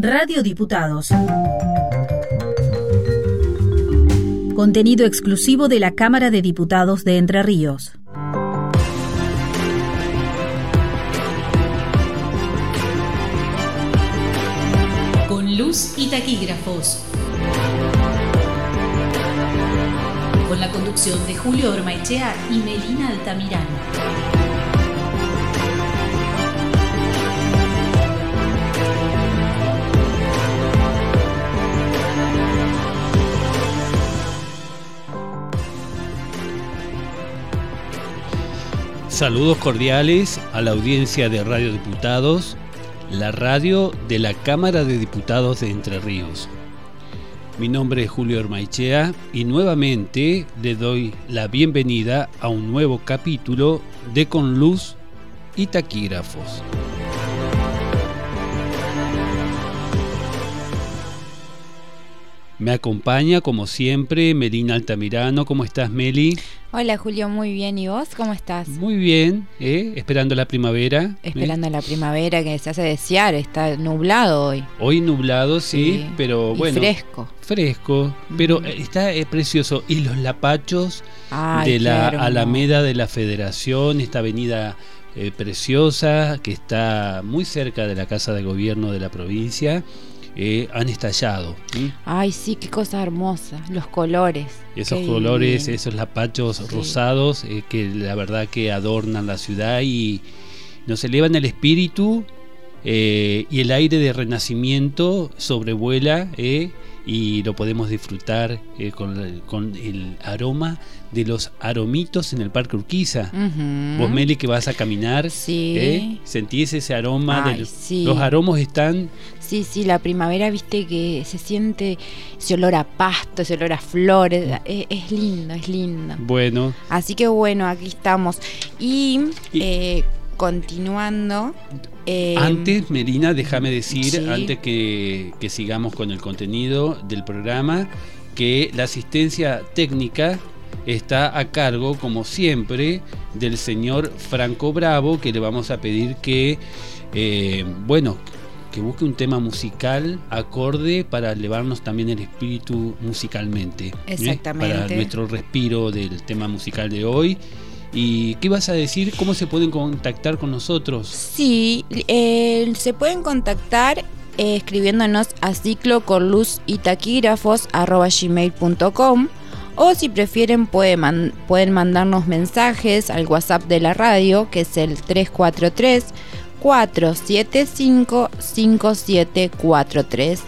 Radio Diputados. Contenido exclusivo de la Cámara de Diputados de Entre Ríos. Con luz y taquígrafos. Con la conducción de Julio Ormaechea y Melina Altamirano. Saludos cordiales a la audiencia de Radio Diputados, la radio de la Cámara de Diputados de Entre Ríos. Mi nombre es Julio Hermaichea y nuevamente le doy la bienvenida a un nuevo capítulo de Con Luz y Taquígrafos. Me acompaña, como siempre, Melina Altamirano. ¿Cómo estás, Meli? Hola, Julio, muy bien. ¿Y vos cómo estás? Muy bien, ¿eh? esperando la primavera. ¿eh? Esperando la primavera que se hace desear. Está nublado hoy. Hoy nublado, sí, pero bueno. fresco. Fresco, pero está eh, precioso. Y los lapachos de la Alameda de la Federación, esta avenida eh, preciosa que está muy cerca de la Casa de Gobierno de la provincia eh, han estallado. Ay, sí, qué cosa hermosa, los colores. Esos colores, esos lapachos rosados eh, que la verdad que adornan la ciudad y nos elevan el espíritu eh, y el aire de renacimiento sobrevuela y lo podemos disfrutar con, con, el aroma de los aromitos en el Parque Urquiza. Vos, Meli, que vas a caminar, sí. sentís ese aroma. Los aromos están Sí, sí, la primavera, viste que se siente ese olor a pasto, ese olor a flores. Es, lindo, es lindo. Bueno. Así que bueno, aquí estamos. Y, eh, continuando. Eh, antes, Melina, déjame decir, antes que, que sigamos con el contenido del programa, que la asistencia técnica está a cargo, como siempre, del señor Franco Bravo, que le vamos a pedir que, eh, bueno, que busque un tema musical acorde para elevarnos también el espíritu musicalmente. ¿eh? Exactamente. Para nuestro respiro del tema musical de hoy. ¿Y qué vas a decir? ¿Cómo se pueden contactar con nosotros? Sí, eh, se pueden contactar eh, escribiéndonos a ciclo con luz y taquígrafos gmail.com o si prefieren pueden, mandarnos mensajes al WhatsApp de la radio que es el 343 475-5743.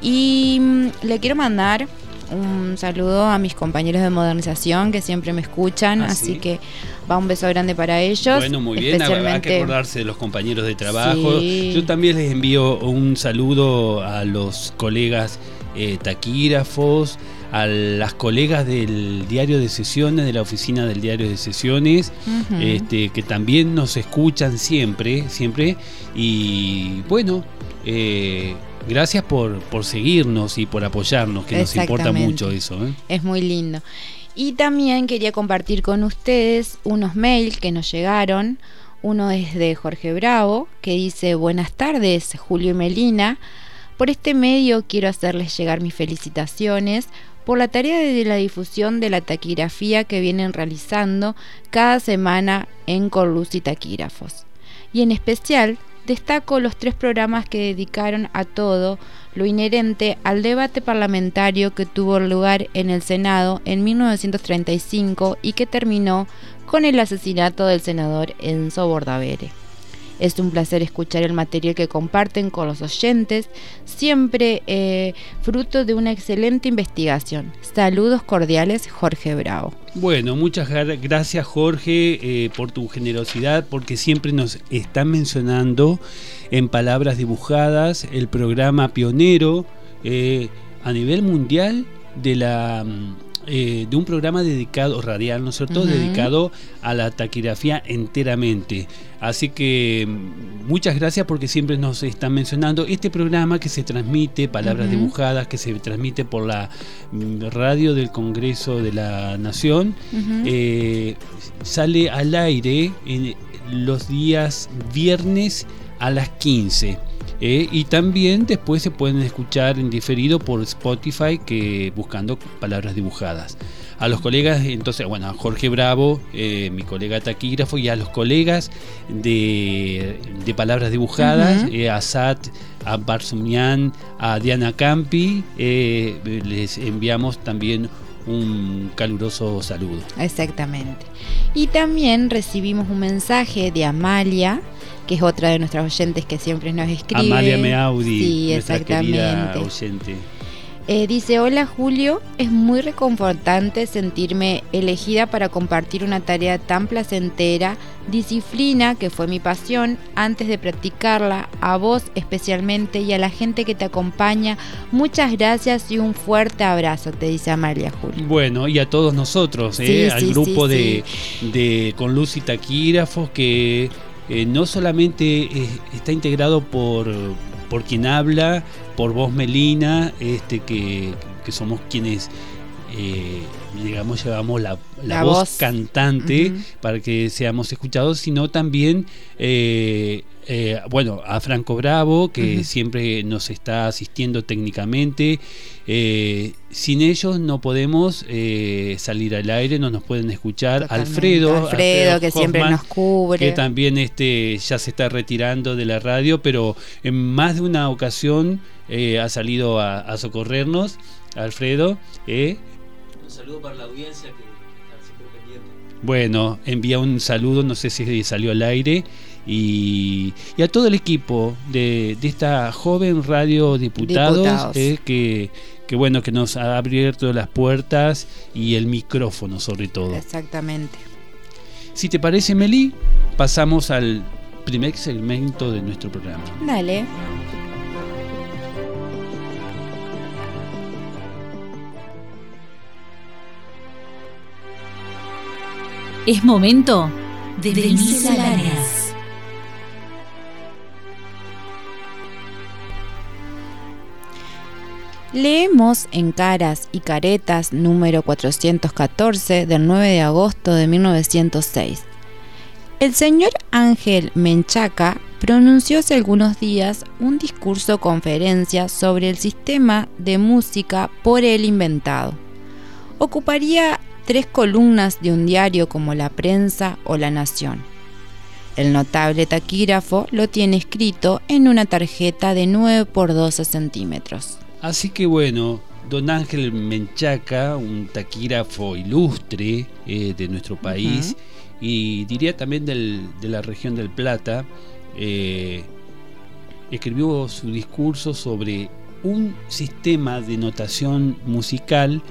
Y mm, le quiero mandar un saludo a mis compañeros de modernización que siempre me escuchan, ah, así que va un beso grande para ellos. Bueno, muy bien, hay que acordarse de los compañeros de trabajo. Yo también les envío un saludo a los colegas eh, taquígrafos, a las colegas del diario de sesiones, de la oficina del diario de sesiones, este, que también nos escuchan siempre, siempre. Y bueno, eh, gracias por, por seguirnos y por apoyarnos, que nos importa mucho eso. ¿eh? Es muy lindo. Y también quería compartir con ustedes unos mails que nos llegaron. Uno es de Jorge Bravo, que dice, buenas tardes, Julio y Melina. Por este medio quiero hacerles llegar mis felicitaciones por la tarea de la difusión de la taquigrafía que vienen realizando cada semana en Corluz y Taquígrafos. Y en especial destaco los tres programas que dedicaron a todo lo inherente al debate parlamentario que tuvo lugar en el Senado en 1935 y que terminó con el asesinato del senador Enzo Bordavere. Es un placer escuchar el material que comparten con los oyentes, siempre eh, fruto de una excelente investigación. Saludos cordiales, Jorge Bravo. Bueno, muchas gracias Jorge eh, por tu generosidad, porque siempre nos están mencionando en palabras dibujadas el programa pionero eh, a nivel mundial de la mm, eh, de un programa dedicado, radial, ¿no es cierto?, dedicado a la taquigrafía enteramente. Así que mm, muchas gracias porque siempre nos están mencionando este programa que se transmite, palabras dibujadas, que se transmite por la mm, radio del Congreso de la Nación, eh, sale al aire en los días viernes a las 15 Eh, y también después se pueden escuchar en diferido por Spotify que buscando palabras dibujadas. A los colegas, entonces, bueno, a Jorge Bravo, eh, mi colega taquígrafo, y a los colegas de, palabras dibujadas, eh, a Sat, a Barsumian, a Diana Campi, les enviamos también un caluroso saludo. Exactamente. Y también recibimos un mensaje de Amalia, que es otra de nuestras oyentes que siempre nos escribe. Amalia Meaudi, sí, exactamente. oyente. Eh, dice, hola Julio, es muy reconfortante sentirme elegida para compartir una tarea tan placentera, disciplina que fue mi pasión, antes de practicarla, a vos especialmente y a la gente que te acompaña, muchas gracias y un fuerte abrazo, te dice Amalia Julio. Bueno, y a todos nosotros, ¿eh? al grupo de, de, con Luz y Taquígrafos que eh, no solamente está integrado por, por quien habla, por vos Melina, este, que, somos quienes eh, digamos, llevamos la, voz, cantante para que seamos escuchados, sino también, eh, eh, bueno, a Franco Bravo, que siempre nos está asistiendo técnicamente. Eh, sin ellos no podemos salir al aire, no nos pueden escuchar. Alfredo, Alfredo, que siempre nos cubre. Que también este, ya se está retirando de la radio, pero en más de una ocasión ha salido a, a socorrernos. Alfredo, eh, saludo para la audiencia que está siempre pendiente. Bueno, envía un saludo, no sé si salió al aire, y, a todo el equipo de, esta joven radio diputados, eh, que, que, bueno, que nos ha abierto las puertas y el micrófono sobre todo. Exactamente. Si te parece, Meli, pasamos al primer segmento de nuestro programa. Dale. Es momento de, de misceláneas. Leemos en Caras y Caretas número 414 del 9 de agosto de 1906. El señor Ángel Menchaca pronunció hace algunos días un discurso conferencia sobre el sistema de música por él inventado. Ocuparía tres columnas de un diario como La Prensa o La Nación. El notable taquígrafo lo tiene escrito en una tarjeta de 9 por 12 centímetros. Así que bueno, don Ángel Menchaca, un taquígrafo ilustre eh, de nuestro país y diría también de la región del Plata, eh, escribió su discurso sobre un sistema de notación musical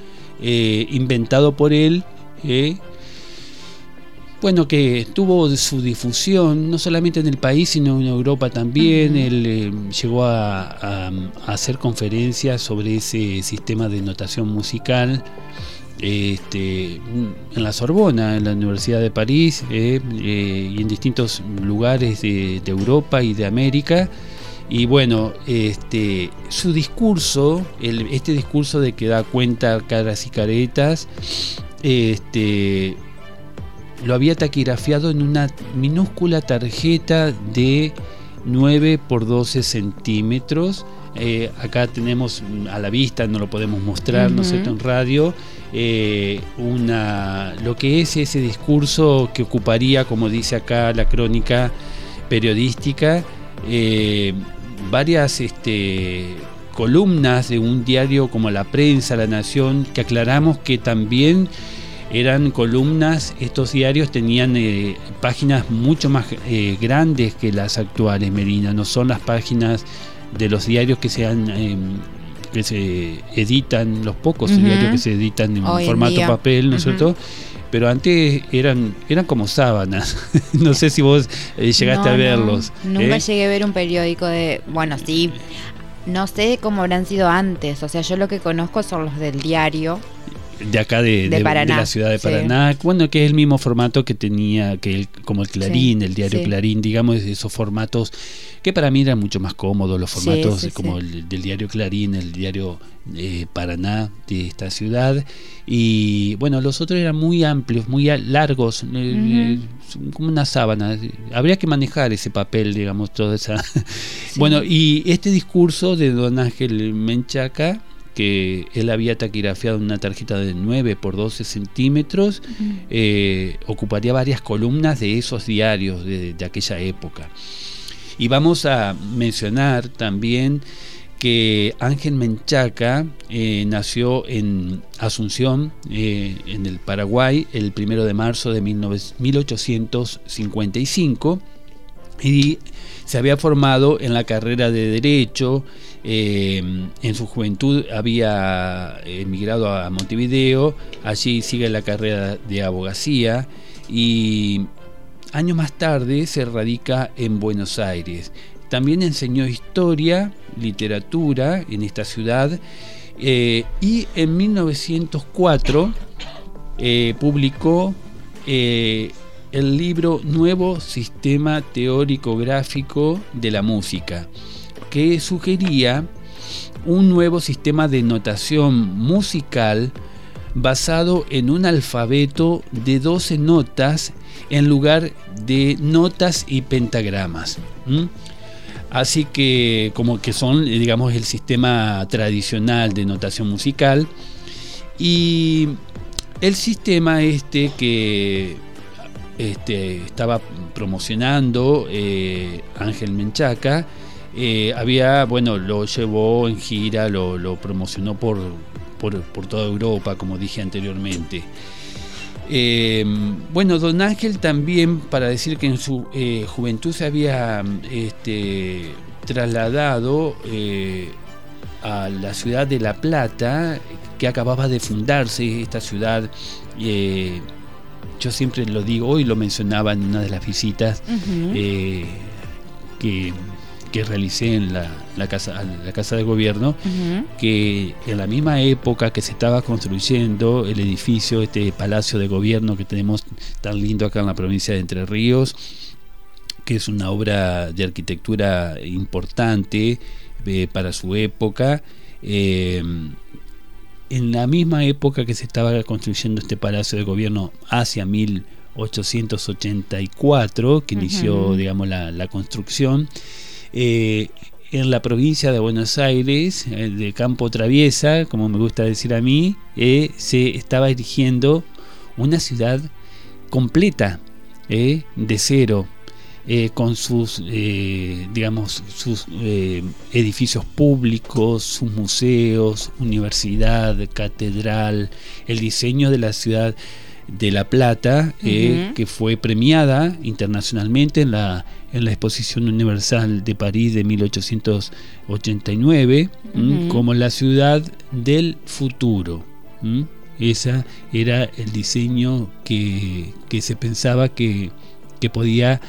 eh, inventado por él, eh, bueno, que tuvo su difusión no solamente en el país, sino en Europa también. Él eh, llegó a, hacer conferencias sobre ese sistema de notación musical este, en la Sorbona, en la Universidad de París, y en distintos lugares de Europa y de América. Y bueno, este, su discurso, este discurso de que da cuenta caras y caretas, este, lo había taquigrafiado en una minúscula tarjeta de 9 por 12 centímetros. Eh, acá tenemos a la vista, no lo podemos mostrar, ¿no es cierto?, en radio, eh, una, lo que es ese discurso que ocuparía, como dice acá la crónica periodística, eh, varias este, columnas de un diario como La Prensa, La Nación, que aclaramos que también eran columnas, estos diarios tenían eh, páginas mucho más eh, grandes que las actuales, Medina, no son las páginas de los diarios que se han... Em, que se editan, los pocos diarios que se editan en formato papel, ¿no es cierto? Pero antes eran eran como sábanas. no sé si vos eh, llegaste a verlos. nunca ¿eh? llegué a ver un periódico de, bueno, sí, no sé cómo habrán sido antes, o sea, yo lo que conozco son los del diario. De acá de, De de- Paraná, de la ciudad de sí. Paraná. Bueno, que es el mismo formato que tenía, que el- como el Clarín, Sí, el diario sí. Clarín, digamos, esos formatos que para mí eran mucho más cómodos, los formatos como el del diario Clarín, el diario eh, Paraná de esta ciudad. Y bueno, los otros eran muy amplios, muy largos, eh, eh, como una sábana. Habría que manejar ese papel, digamos, toda esa... Bueno, y este discurso de don Ángel Menchaca, que él había taquigrafiado una tarjeta de 9 por 12 centímetros, eh, ocuparía varias columnas de esos diarios de, de aquella época. Y vamos a mencionar también que Ángel Menchaca eh, nació en Asunción, eh, en el Paraguay, el primero de marzo de 19 1855 y se había formado en la carrera de Derecho. Eh, en su juventud había emigrado a Montevideo, allí sigue la carrera de abogacía y años más tarde se radica en Buenos Aires. También enseñó historia, literatura en esta ciudad eh, y en 1904 eh, publicó el libro Nuevo Sistema Teórico Gráfico de la Música, que sugería un nuevo sistema de notación musical basado en un alfabeto de 12 notas en lugar de notas y pentagramas. Así que como que son, digamos, el sistema tradicional de notación musical. Y el sistema este que este, estaba promocionando eh, Ángel Menchaca, eh, había, bueno, lo llevó en gira, lo, lo promocionó por, por, por toda Europa, como dije anteriormente. Eh, bueno, don Ángel también, para decir que en su eh, juventud se había este, trasladado eh, a la ciudad de La Plata, que acababa de fundarse esta ciudad. yo siempre lo digo, hoy lo mencionaba en una de las visitas eh, que, que realicé en la, la casa, la casa de gobierno Ujú. que en la misma época que se estaba construyendo el edificio, este palacio de gobierno que tenemos tan lindo acá en la provincia de Entre Ríos, que es una obra de arquitectura importante eh, para su época. eh, en la misma época que se estaba construyendo este palacio de gobierno hacia 1884, que inició, digamos, la, la construcción, eh, en la provincia de Buenos Aires, eh, de Campo Traviesa, como me gusta decir a mí, eh, se estaba erigiendo una ciudad completa, eh, de cero, eh, con sus, digamos, sus edificios públicos, sus museos, universidad, catedral, el diseño de la ciudad de La Plata, que fue premiada internacionalmente en la, en la Exposición Universal de París de 1889, ¿m? Ujú. como la ciudad del futuro. ¿m? Esa era el diseño que, que se pensaba que, que podía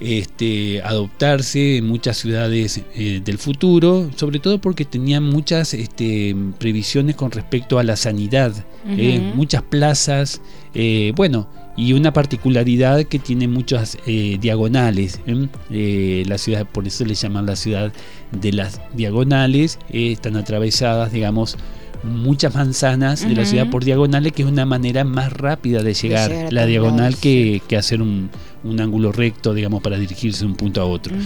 este, adoptarse en muchas ciudades eh, del futuro, sobre todo porque tenían muchas este, previsiones con respecto a la sanidad, eh, Ujú. muchas plazas, eh, bueno, y una particularidad que tiene muchas diagonales. la ciudad, por eso le llaman la ciudad de las diagonales, están atravesadas, digamos, muchas manzanas de la ciudad por diagonales, que es una manera más rápida de llegar, la diagonal que, que hacer un, un ángulo recto, digamos, para dirigirse de un punto a otro.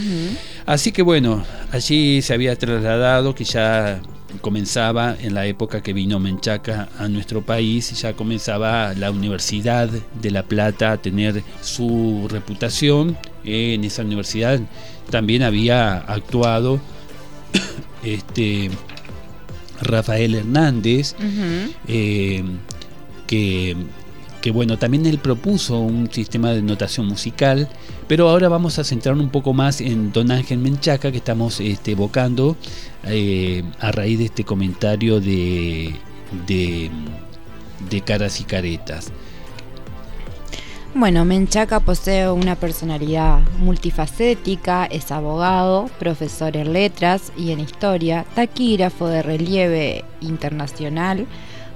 Así que bueno, allí se había trasladado, que ya comenzaba en la época que vino Menchaca a nuestro país, ya comenzaba la Universidad de La Plata a tener su reputación. En esa universidad también había actuado este Rafael Hernández, eh, que, que, bueno, también él propuso un sistema de notación musical, pero ahora vamos a centrarnos un poco más en Don Ángel Menchaca, que estamos este, evocando eh, a raíz de este comentario de, de, de Caras y Caretas. Bueno, Menchaca posee una personalidad multifacética, es abogado, profesor en letras y en historia, taquígrafo de relieve internacional,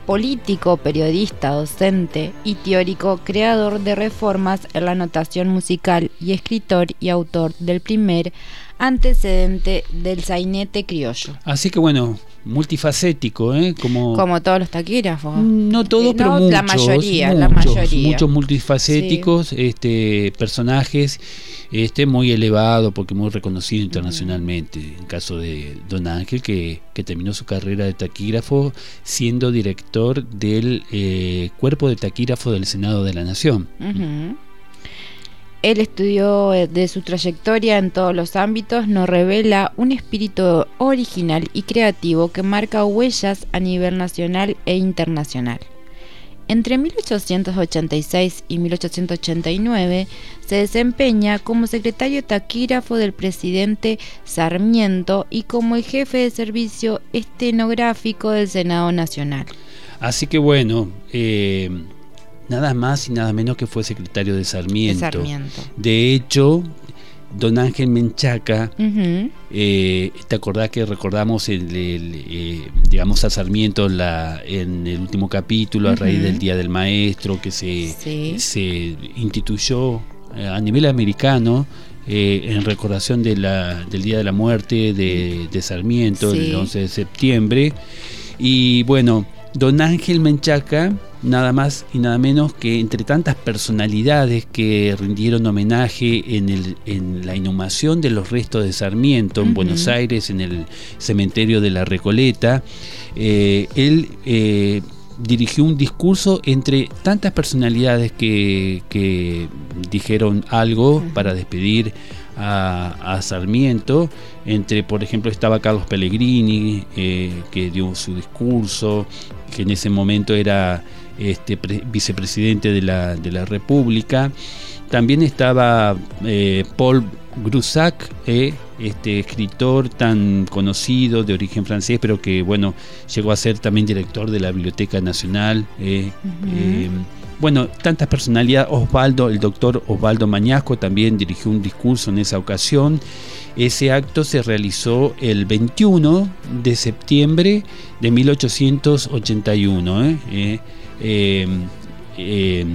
político, periodista, docente y teórico, creador de reformas en la notación musical y escritor y autor del primer antecedente del sainete criollo. Así que bueno, multifacético, ¿eh? Como, Como todos los taquígrafos. no todos, Eh, pero muchos. la mayoría, la muchos, mayoría. Muchos multifacéticos, este, personajes este, muy elevado porque muy reconocido internacionalmente. En caso de Don Ángel, que, que terminó su carrera de taquígrafo siendo director del eh, cuerpo de taquígrafo del Senado de la Nación. Él estudió eh, de su trayectoria en todos los ámbitos, nos revela un espíritu original y creativo que marca huellas a nivel nacional e internacional. Entre 1886 y 1889 se desempeña como secretario taquígrafo del presidente Sarmiento y como el jefe de servicio estenográfico del Senado Nacional. Así que bueno, eh, nada más y nada menos que fue secretario de De Sarmiento. De hecho, don Ángel Menchaca, eh, ¿te acordás que recordamos el, el, eh, digamos a Sarmiento en la, en el último capítulo a raíz del Día del Maestro que se, Sí. se instituyó eh, a nivel americano eh, en recordación de la, del Día de la Muerte de, de Sarmiento, Sí. el 11 de septiembre. Y bueno, don Ángel Menchaca, nada más y nada menos que entre tantas personalidades que rindieron homenaje en, el, en la inhumación de los restos de Sarmiento en. Buenos Aires, en el cementerio de la Recoleta, eh, él eh, dirigió un discurso entre tantas personalidades que, que dijeron algo para despedir a, a Sarmiento. Entre, por ejemplo, estaba Carlos Pellegrini, eh, que dio su discurso, que en ese momento era este, pre- vicepresidente de la, de la República. También estaba eh, Paul Grusac, eh, este escritor tan conocido de origen francés, pero que bueno llegó a ser también director de la Biblioteca Nacional. eh, eh, bueno, tantas personalidades. Osvaldo, el doctor Osvaldo Mañasco también dirigió un discurso en esa ocasión. Ese acto se realizó el 21 de septiembre de 1881. Eh, eh,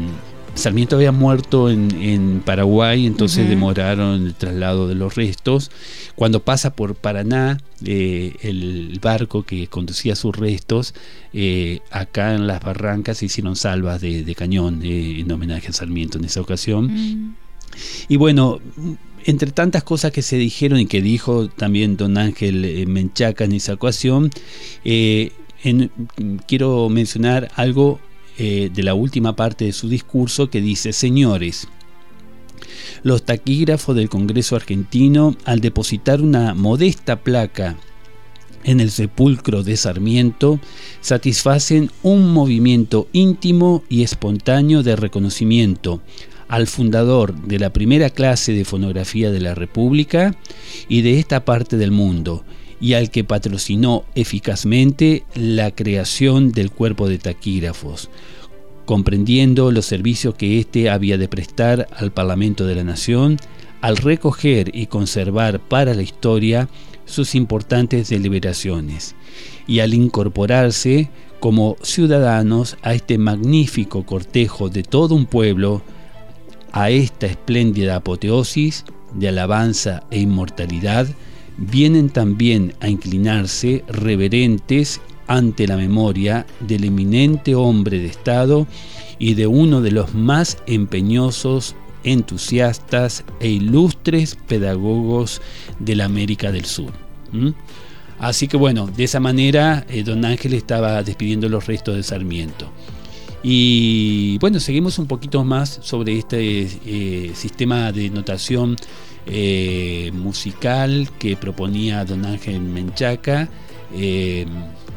Sarmiento había muerto en, en Paraguay, entonces demoraron el traslado de los restos. Cuando pasa por Paraná, eh, el barco que conducía sus restos, eh, acá en las barrancas se hicieron salvas de, de cañón eh, en homenaje a Sarmiento en esa ocasión. Mm. Y bueno, entre tantas cosas que se dijeron y que dijo también don Ángel Menchaca en esa ocasión, en- quiero mencionar algo eh, de la última parte de su discurso que dice, señores, los taquígrafos del Congreso argentino, al depositar una modesta placa en el sepulcro de Sarmiento, satisfacen un movimiento íntimo y espontáneo de reconocimiento al fundador de la primera clase de fonografía de la República y de esta parte del mundo, y al que patrocinó eficazmente la creación del cuerpo de taquígrafos, comprendiendo los servicios que éste había de prestar al Parlamento de la Nación, al recoger y conservar para la historia sus importantes deliberaciones, y al incorporarse como ciudadanos a este magnífico cortejo de todo un pueblo, a esta espléndida apoteosis de alabanza e inmortalidad, vienen también a inclinarse reverentes ante la memoria del eminente hombre de Estado y de uno de los más empeñosos, entusiastas e ilustres pedagogos de la América del Sur. Así que bueno, de esa manera eh, don Ángel estaba despidiendo los restos de Sarmiento. Y bueno, seguimos un poquito más sobre este eh, sistema de notación eh, musical que proponía don Ángel Menchaca. Eh,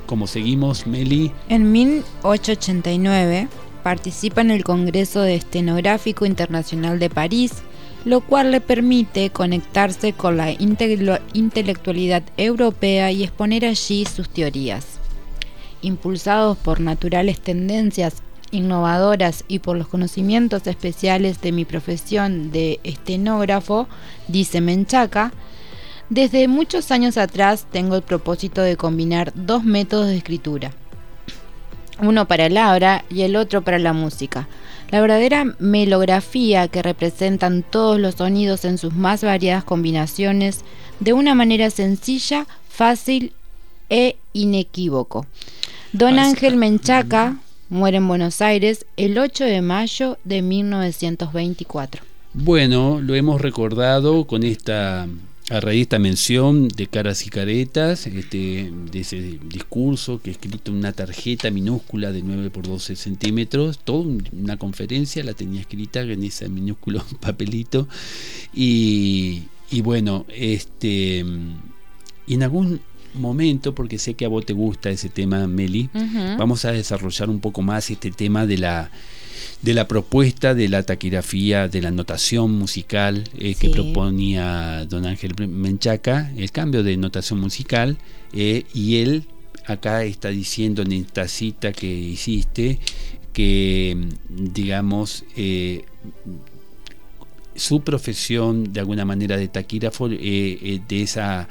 como seguimos, Meli, En 1889 participa en el Congreso de Estenográfico Internacional de París, lo cual le permite conectarse con la intelectualidad europea y exponer allí sus teorías. Impulsados por naturales tendencias innovadoras y por los conocimientos especiales de mi profesión de estenógrafo, dice Menchaca, desde muchos años atrás tengo el propósito de combinar dos métodos de escritura. uno para el abra y el otro para la música. La verdadera melografía que representan todos los sonidos en sus más variadas combinaciones de una manera sencilla, fácil e inequívoco. Don Ángel Menchaca muere en Buenos Aires el 8 de mayo de 1924. Bueno, lo hemos recordado con esta a raíz de esta mención de caras y caretas, este, de ese discurso que escrito en una tarjeta minúscula de 9 por 12 centímetros, toda una conferencia la tenía escrita en ese minúsculo papelito. Y, y bueno, este, y en algún momento, porque sé que a vos te gusta ese tema, Meli, vamos a desarrollar un poco más este tema de la de la propuesta de la taquigrafía, de la notación musical eh, que proponía don Ángel Menchaca, el cambio de notación musical, eh, y él acá está diciendo en esta cita que hiciste que, digamos, eh, su profesión de alguna manera de taquígrafo, de esa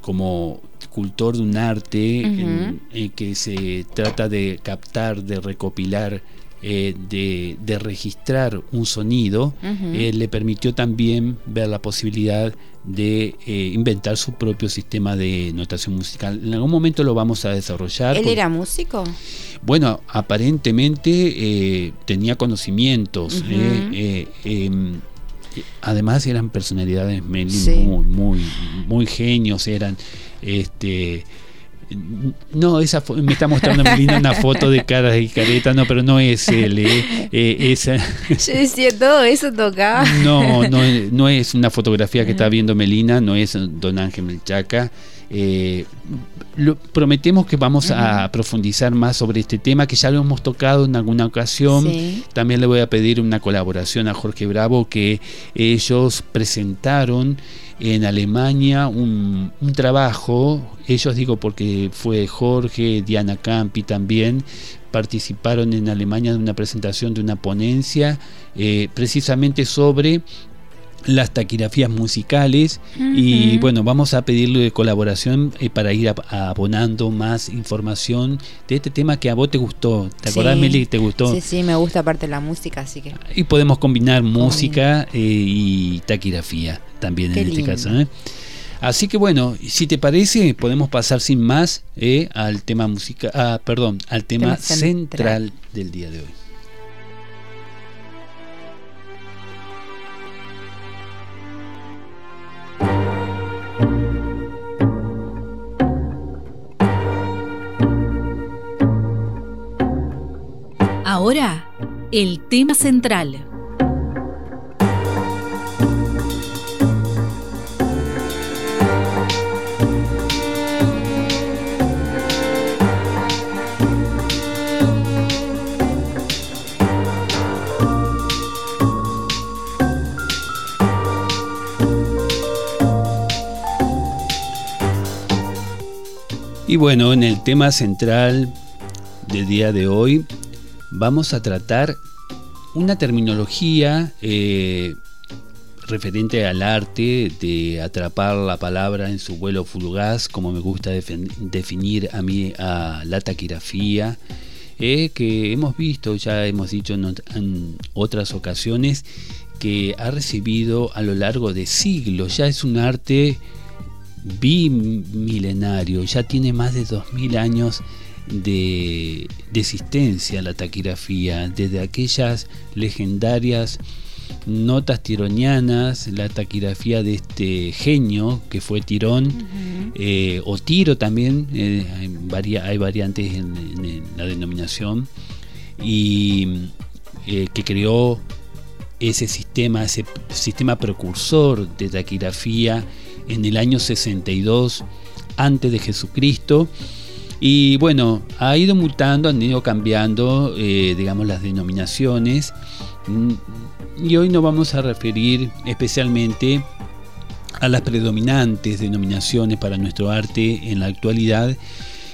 como cultor de un arte en, que se trata de captar, de recopilar, eh, de, registrar un sonido, eh, le permitió también ver la posibilidad de eh, inventar su propio sistema de notación musical. En algún momento lo vamos a desarrollar. ¿Él era músico? Bueno, aparentemente tenía conocimientos. Em, además eran personalidades muy, muy, muy genios, eran este no, esa me está mostrando Melina una foto de caras y caretas, no, pero no es él, eh, eh esa. Yo decía, todo eso tocaba. No, no, no es una fotografía que está viendo Melina, no es Don Ángel Melchaca. Eh, lo, prometemos que vamos a profundizar más sobre este tema, que ya lo hemos tocado en alguna ocasión. También le voy a pedir una colaboración a Jorge Bravo, que ellos presentaron en Alemania un, trabajo, ellos digo porque fue Jorge, Diana Campi también, participaron en Alemania de una presentación de una ponencia eh, precisamente sobre las taquigrafías musicales y bueno, vamos a pedirle colaboración eh, para ir abonando más información de este tema que a vos te gustó. ¿Te acordás, Meli? ¿Te gustó? Sí, sí, me gusta aparte la música, así que... Y podemos combinar música eh, y taquigrafía también en este caso. ¿eh? Así que bueno, si te parece, podemos pasar sin más al tema música, ah, perdón, al tema, central del día de hoy. Ahora, el tema central. Y bueno, en el tema central del día de hoy vamos a tratar una terminología eh, referente al arte de atrapar la palabra en su vuelo fugaz, como me gusta definir a mí a la taquigrafía, eh, que hemos visto, ya hemos dicho en, otras ocasiones, que ha recibido a lo largo de siglos, ya es un arte bimilenario, ya tiene más de 2000 años de, existencia la taquigrafía, desde aquellas legendarias notas tironianas, la taquigrafía de este genio que fue Tirón, eh, o Tiro también, eh, hay, variantes en, la denominación, y eh, que creó ese sistema, ese sistema precursor de taquigrafía en el año 62 antes de Jesucristo y bueno, ha ido mutando, han ido cambiando, eh, digamos, las denominaciones. Mm, y hoy nos vamos a referir especialmente a las predominantes denominaciones para nuestro arte en la actualidad,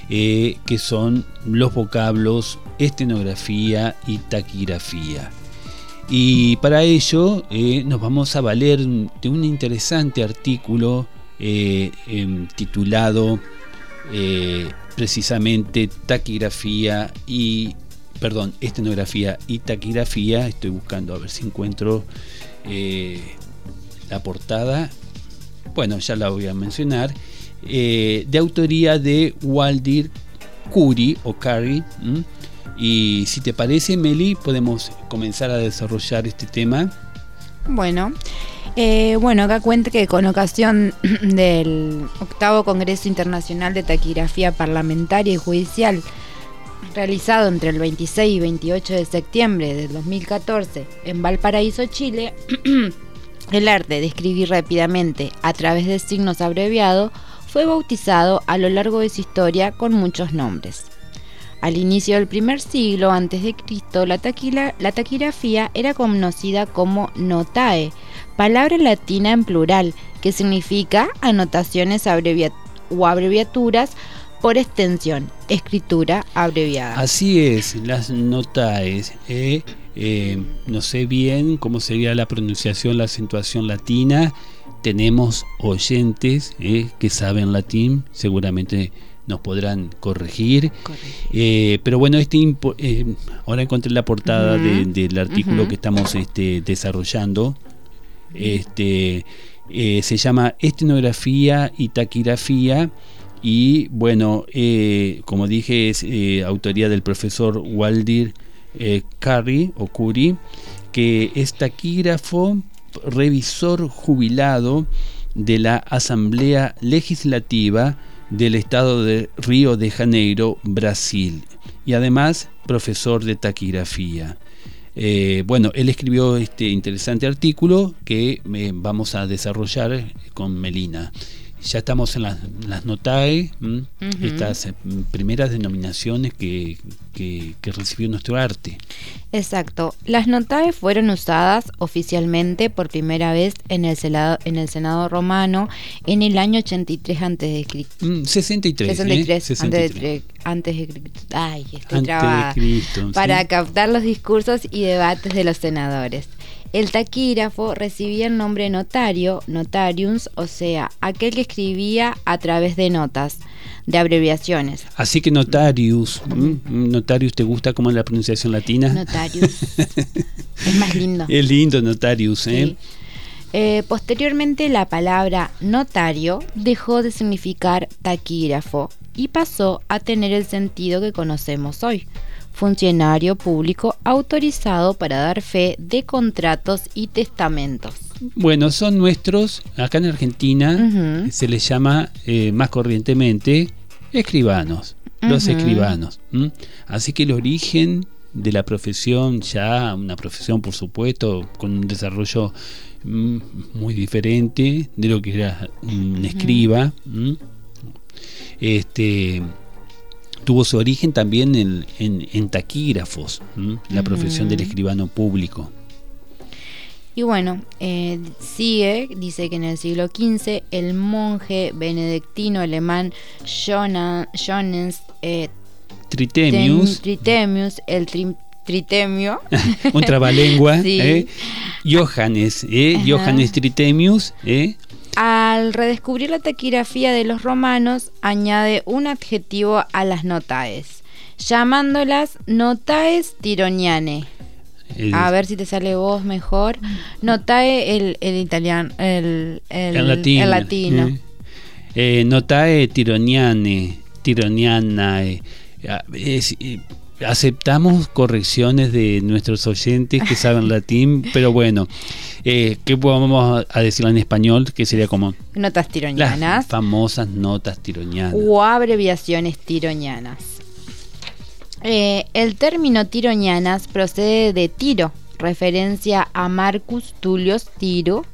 eh, que son los vocablos estenografía y taquigrafía. Y para ello eh, nos vamos a valer de un interesante artículo em, titulado precisamente taquigrafía y, perdón, estenografía y taquigrafía. Estoy buscando a ver si encuentro eh, la portada. Bueno, ya la voy a mencionar. Eh, de autoría de Waldir Curi o Curry. Y si te parece, Meli, podemos comenzar a desarrollar este tema. Bueno, eh, bueno, acá cuenta que con ocasión del octavo Congreso Internacional de Taquigrafía Parlamentaria y Judicial, realizado entre el 26 y 28 de septiembre del 2014 en Valparaíso, Chile, el arte de escribir rápidamente a través de signos abreviados fue bautizado a lo largo de su historia con muchos nombres. Al inicio del primer siglo antes de Cristo, la, taquigrafía era conocida como notae, palabra latina en plural, que significa anotaciones o abreviaturas por extensión, escritura abreviada. Así es, las notaes. Eh, eh, no sé bien cómo sería la pronunciación, la acentuación latina. Tenemos oyentes eh, que saben latín, seguramente nos podrán corregir. Eh, pero bueno, este eh, ahora encontré la portada del artículo que estamos este, desarrollando. Este, eh, se llama Estenografía y Taquigrafía. Y bueno, como dije, es autoría del profesor Waldir Curry o Curry, que es taquígrafo, revisor jubilado de la Asamblea Legislativa del estado de Río de Janeiro, Brasil, y además profesor de taquigrafía. Eh, bueno, él escribió este interesante artículo que eh, vamos a desarrollar con Melina ya estamos en las, las NOTAE, estas eh, primeras denominaciones que, recibió nuestro arte. Exacto. Las NOTAE fueron usadas oficialmente por primera vez en el, Senado, en el Senado romano en el año 83 antes de Cristo. 63. 63, ¿eh? antes de Cristo. Ay, estoy Para captar los discursos y debates de los senadores. El taquígrafo recibía el nombre notario, notarius, o sea, aquel que escribía a través de notas, de abreviaciones. Así que notarius, notarius, ¿te gusta como la pronunciación latina? Notarius. es más lindo. Es lindo notarius, ¿eh? ¿eh? Posteriormente la palabra notario dejó de significar taquígrafo y pasó a tener el sentido que conocemos hoy funcionario público autorizado para dar fe de contratos y testamentos. Bueno, son nuestros, acá en Argentina se les llama eh, más corrientemente escribanos, los escribanos. Así que el origen de la profesión, ya una profesión por supuesto, con un desarrollo mm, muy diferente de lo que era un escriba. Este, tuvo su origen también en, taquígrafos, la profesión del escribano público. Y bueno, eh, sigue, dice que en el siglo XV el monje benedictino alemán Johannes eh, Tritemius, Tritemius, el Tritemio, un trabalengua, eh, Johannes, Johannes Tritemius, al redescubrir la taquigrafía de los romanos, añade un adjetivo a las notaes, llamándolas notaes tironiane. A ver si te sale vos mejor. Notae el, italiano, el, el, latino. Eh. Eh, notae tironiane, tironiana. Eh, aceptamos correcciones de nuestros oyentes que saben latín, pero bueno, eh, ¿qué vamos a decirlo en español? Que sería como... Notas tironianas. Las famosas notas tironianas. O abreviaciones tironianas. Eh, el término tironianas procede de Tiro, referencia a Marcus Tullius Tiro,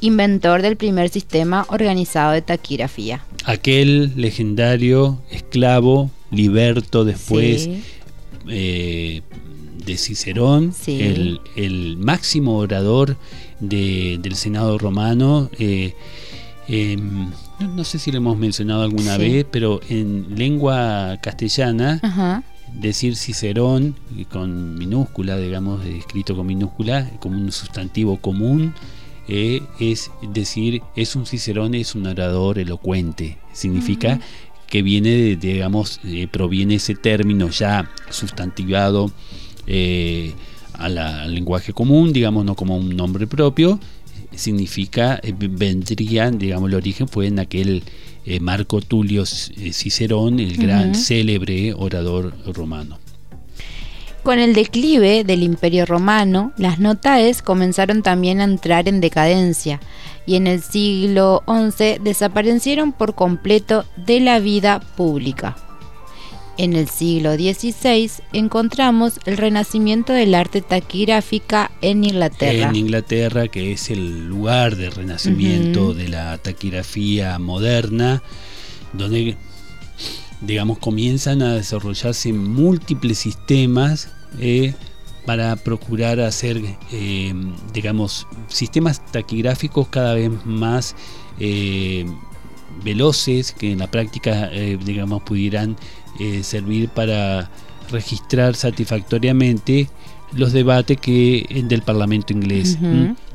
inventor del primer sistema organizado de taquigrafía. Aquel legendario esclavo liberto después eh, de Cicerón, el, máximo orador del Senado romano. Eh, em, no, sé si lo hemos mencionado alguna vez, pero en lengua castellana, decir Cicerón con minúscula, digamos, escrito con minúscula, como un sustantivo común, eh, es decir, es un Cicerón, es un orador elocuente. Significa que viene, de, digamos, eh, proviene ese término ya sustantivado eh, al lenguaje común, digamos, no como un nombre propio, significa, eh, vendría, digamos, el origen fue en aquel Marco Tulio Cicerón, el gran célebre orador romano. Con el declive del Imperio Romano, las notaes comenzaron también a entrar en decadencia y en el siglo XI desaparecieron por completo de la vida pública. En el siglo XVI encontramos el renacimiento del arte taquigráfica en Inglaterra. En Inglaterra, que es el lugar de renacimiento de la taquigrafía moderna, donde digamos, comienzan a desarrollarse múltiples sistemas eh, para procurar hacer, eh, digamos, sistemas taquigráficos cada vez más eh, veloces, que en la práctica, digamos, pudieran servir para registrar satisfactoriamente los debates que del Parlamento inglés.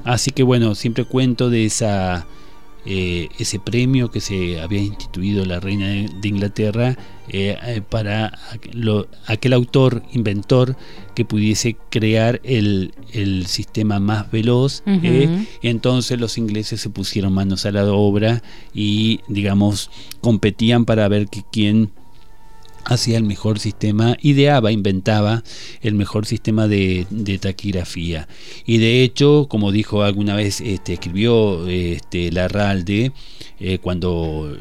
Así que bueno, siempre cuento de esa eh, ese premio que se había instituido la reina de, Inglaterra eh, eh, para aquel autor, inventor, que pudiese crear el, sistema más veloz. entonces los ingleses se pusieron manos a la obra y, digamos, competían para ver que quién hacía el mejor sistema, ideaba, inventaba el mejor sistema de, taquigrafía. Y de hecho, como dijo alguna vez, este, escribió este, Larralde, eh, cuando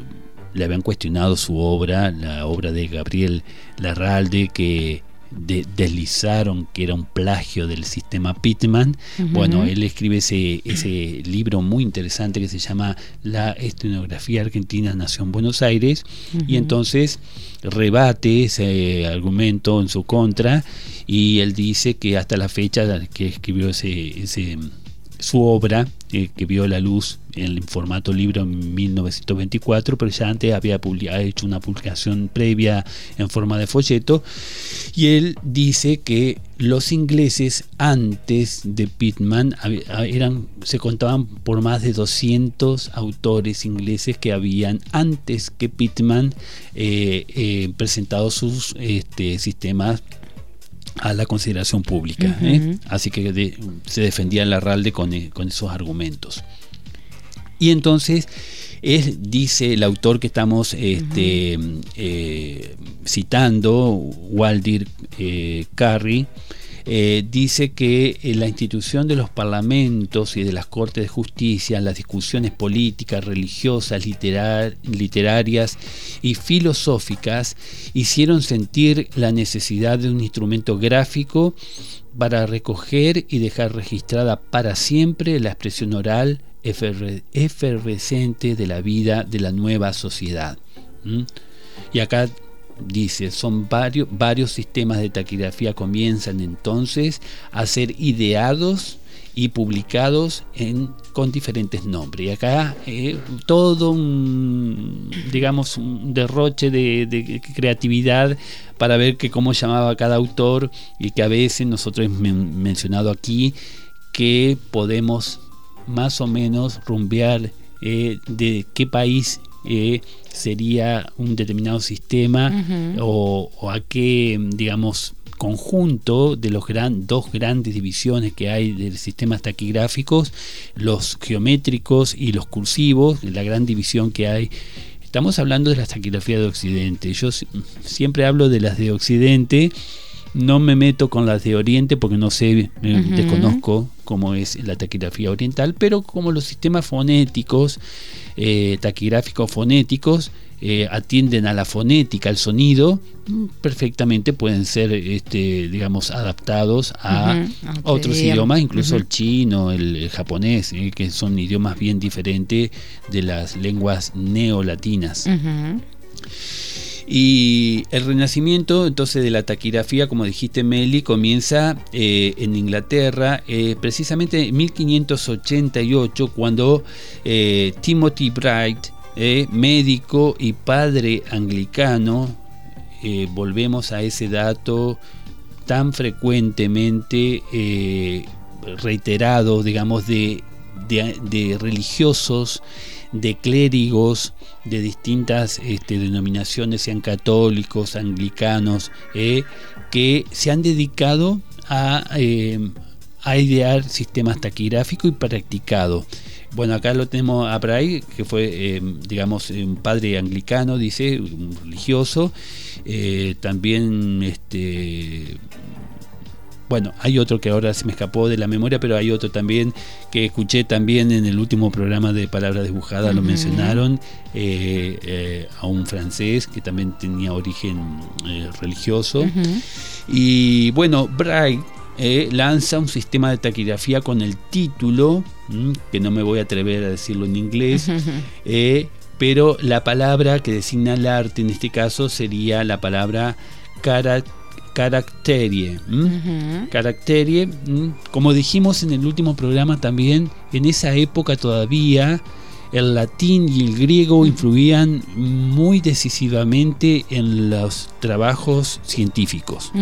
le habían cuestionado su obra, la obra de Gabriel Larralde, que deslizaron que era un plagio del sistema Pittman. Bueno, él escribe ese, ese libro muy interesante que se llama La Estenografía Argentina Nación Buenos Aires. Y entonces rebate ese argumento en su contra y él dice que hasta la fecha que escribió ese, ese su obra, eh, que vio la luz en formato libro en 1924, pero ya antes había hecho una publicación previa en forma de folleto, y él dice que los ingleses antes de Pittman eran, se contaban por más de 200 autores ingleses que habían antes que Pittman eh, eh, presentado sus este, sistemas a la consideración pública. ¿eh? Así que se defendía el Arralde con, eh, con, esos argumentos. Y entonces, él dice el autor que estamos este, eh, citando, Waldir Carey, eh, dice que eh, la institución de los parlamentos y de las cortes de justicia, las discusiones políticas, religiosas, literarias y filosóficas hicieron sentir la necesidad de un instrumento gráfico para recoger y dejar registrada para siempre la expresión oral efervescente de la vida de la nueva sociedad. Y acá dice, son varios, varios sistemas de taquigrafía comienzan entonces a ser ideados y publicados en, con diferentes nombres. Y acá eh, todo un, digamos, un derroche de, creatividad para ver que cómo llamaba cada autor y que a veces nosotros hemos mencionado aquí que podemos más o menos rumbear eh, de qué país eh, sería un determinado sistema o, a qué, digamos, conjunto de los gran, dos grandes divisiones que hay de sistemas taquigráficos, los geométricos y los cursivos, la gran división que hay. Estamos hablando de la taquigrafía de Occidente. Yo siempre hablo de las de Occidente, no me meto con las de Oriente porque no sé, eh, desconozco cómo es la taquigrafía oriental, pero como los sistemas fonéticos, eh, taquigráficos fonéticos, eh, atienden a la fonética, al sonido, mm, perfectamente pueden ser, este, digamos, adaptados a otros idiomas, incluso el chino, el, japonés, que son idiomas bien diferentes de las lenguas neolatinas. Y el renacimiento entonces de la taquigrafía, como dijiste Meli, comienza eh, en Inglaterra eh, precisamente en 1588 cuando eh, Timothy Bright, médico y padre anglicano, volvemos a ese dato tan frecuentemente reiterado, digamos, de, de religiosos de clérigos de distintas este, denominaciones, sean católicos, anglicanos, eh, que se han dedicado a, eh, a idear sistemas taquigráficos y practicado. Bueno, acá lo tenemos a Bray, que fue, eh, digamos, un padre anglicano, dice, un religioso. También, este, bueno, hay otro que ahora se me escapó de la memoria, pero hay otro también que escuché también en el último programa de Palabras Dibujadas, lo mencionaron, eh, eh, a un francés que también tenía origen eh, religioso. Y bueno, eh, lanza un sistema de taquigrafía con el título, mm, que no me voy a atrever a decirlo en inglés, pero la palabra que designa el arte en este caso sería la palabra cara, caracterie. Caracterie, como dijimos en el último programa también, en esa época todavía el latín y el griego influían muy decisivamente en los trabajos científicos.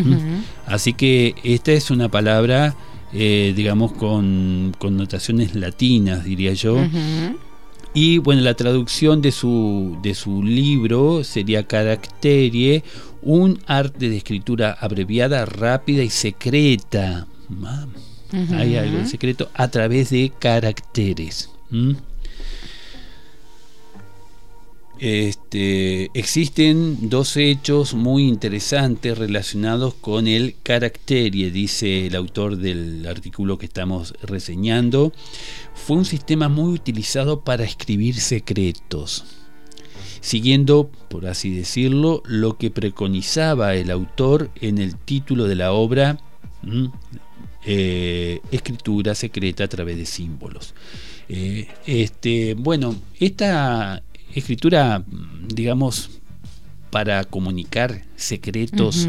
Así que esta es una palabra, eh, digamos, con connotaciones latinas, diría yo. Y bueno, la traducción de su, de su libro sería Caracterie, un arte de escritura abreviada, rápida y secreta. Ah. Hay algo de secreto a través de caracteres. Este, existen dos hechos muy interesantes relacionados con el caracterie, dice el autor del artículo que estamos reseñando. Fue un sistema muy utilizado para escribir secretos, siguiendo, por así decirlo, lo que preconizaba el autor en el título de la obra, eh, escritura secreta a través de símbolos. Eh, este, bueno, esta escritura, digamos, para comunicar secretos,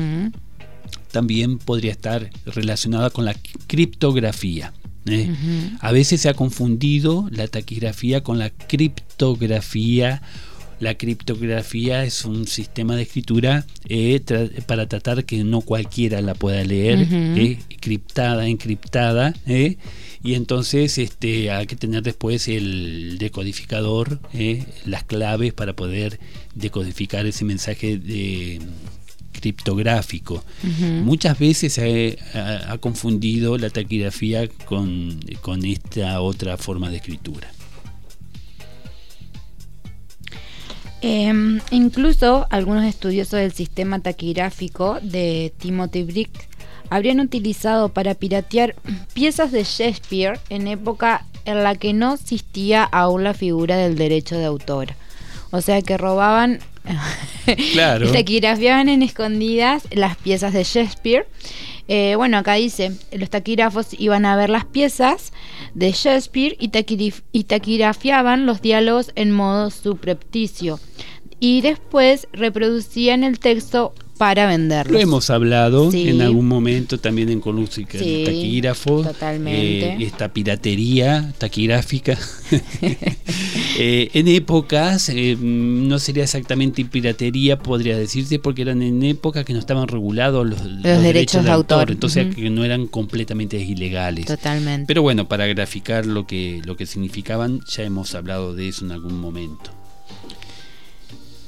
también podría estar relacionada con la criptografía. ¿eh? A veces se ha confundido la taquigrafía con la criptografía. La criptografía es un sistema de escritura eh, tra- para tratar que no cualquiera la pueda leer, eh, criptada, encriptada, eh, y entonces este, hay que tener después el decodificador, las claves para poder decodificar ese mensaje de, criptográfico. Ujú. Muchas veces se ha, ha confundido la taquigrafía con, con esta otra forma de escritura. Em, incluso algunos estudiosos del sistema taquigráfico de Timothy Brick habrían utilizado para piratear piezas de Shakespeare en época en la que no existía aún la figura del derecho de autor. O sea que robaban, Claro. taquigrafiaban en escondidas las piezas de Shakespeare. Eh, bueno, acá dice, los taquígrafos iban a ver las piezas de Shakespeare y, y taquigrafiaban los diálogos en modo subrepticio. Y después reproducían el texto para venderlos. Lo hemos hablado Sí. en algún momento también en y Sí, Taquígrafos. totalmente. eh, esta piratería taquigráfica. Eh, en épocas, eh, no sería exactamente piratería, podría decirse, porque eran en épocas que no estaban regulados los, los derechos de autor. Entonces que no eran completamente ilegales. Totalmente. Pero bueno, para graficar lo que, lo que significaban, ya hemos hablado de eso en algún momento.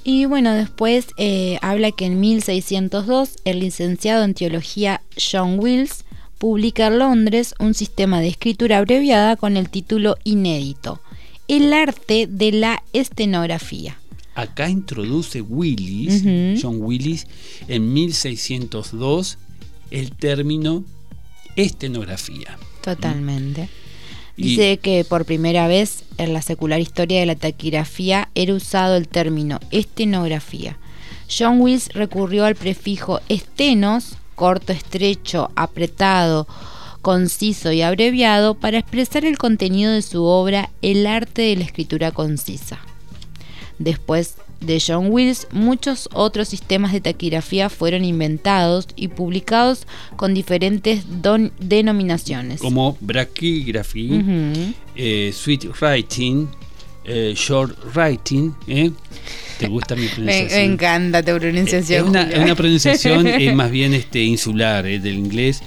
Y bueno, después eh, habla que en 1602 el licenciado en teología John Wills publica en Londres un sistema de escritura abreviada con el título inédito, El arte de la estenografía. Acá introduce Willis. John Willis, en 1602 el término estenografía. Totalmente. Dice que por primera vez en la secular historia de la taquigrafía era usado el término estenografía. John Wills recurrió al prefijo estenos, corto, estrecho, apretado, conciso y abreviado para expresar el contenido de su obra El arte de la escritura concisa. Después de John Wills, muchos otros sistemas de taquigrafía fueron inventados y publicados con diferentes don- denominaciones. Como brachigraphy, Ujú. eh, sweet writing, eh, short writing. ¿eh? ¿Te gusta mi pronunciación? me encanta tu Es pronunciación. es una pronunciación eh, más bien este, insular del inglés.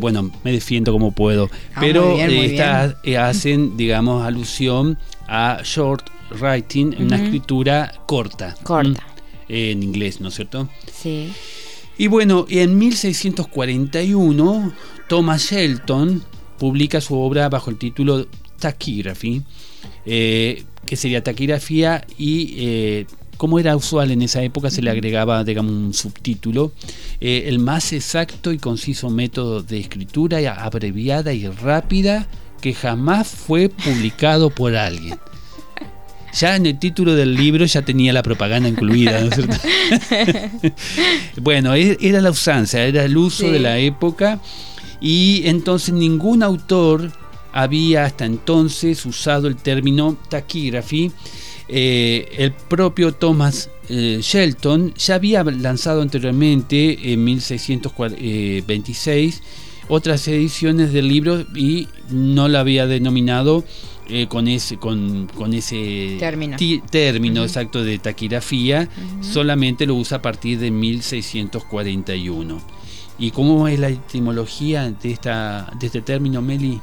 Bueno, me defiendo como puedo. Ah, pero eh, hacen, digamos, alusión a short writing, una Ujú. escritura corta. Corta. Mm, En inglés, ¿no es cierto? Sí. Y bueno, en 1641, Thomas Shelton publica su obra bajo el título Taquigraphy, eh, que sería taquigrafía y, eh, como era usual en esa época, se le agregaba, digamos, un subtítulo, eh, el más exacto y conciso método de escritura abreviada y rápida que jamás fue publicado por alguien. Ya en el título del libro ya tenía la propaganda incluida, ¿no es cierto? bueno, e- era la usanza, era el uso Sí. de la época y entonces ningún autor había hasta entonces usado el término taquigraphy. Eh, el propio Thomas eh, Shelton ya había lanzado anteriormente en 1626 otras ediciones del libro y no la había denominado eh, con ese con, con ese Término. exacto de taquigrafía solamente lo usa a partir de 1641 y cómo es la etimología de esta de este término Meli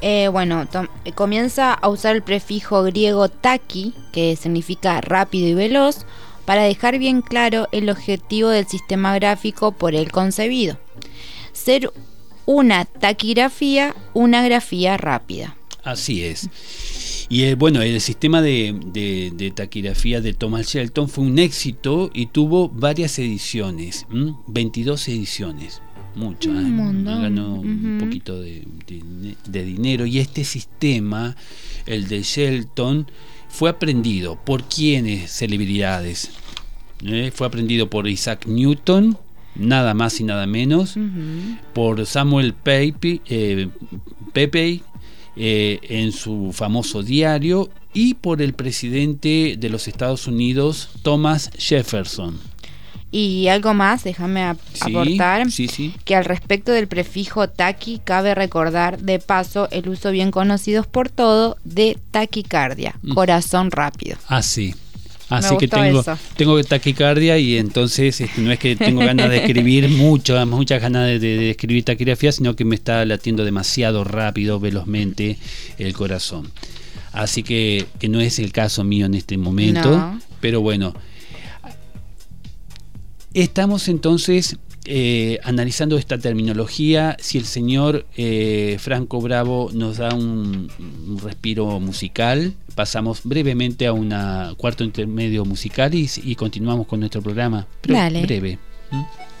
Eh, bueno, comienza a usar el prefijo griego taki, que significa rápido y veloz, para dejar bien claro el objetivo del sistema gráfico por él concebido. Ser una taquigrafía, una grafía rápida. Así es. Y eh, bueno, el sistema de, de- de taquigrafía de Thomas Shelton fue un éxito y tuvo varias ediciones, ¿m? 22 ediciones. Mucho, Un ¿eh? ganó un poquito de, dinero. Y este sistema, el de Shelton, fue aprendido por quienes celebridades. ¿Eh? Fue aprendido por Isaac Newton, nada más y nada menos por Samuel Pepe, eh, Pepe eh, en su famoso diario y por el presidente de los Estados Unidos, Thomas Jefferson. Y algo más, déjame ap- Sí, aportar. sí, sí. que al respecto del prefijo taqui cabe recordar de paso el uso bien conocido por todo de taquicardia, Mm. corazón rápido. Así. Así que tengo, eso. tengo taquicardia y entonces este, no es que tengo ganas de escribir mucho, muchas ganas de, de- de escribir taquigrafía, sino que me está latiendo demasiado rápido, velozmente el corazón. Así que, que no es el caso mío en este momento, No. pero bueno. Estamos entonces eh, analizando esta terminología. Si el señor eh, Franco Bravo nos da un, un respiro musical, pasamos brevemente a un cuarto intermedio musical y, y continuamos con nuestro programa. Pero Dale. breve.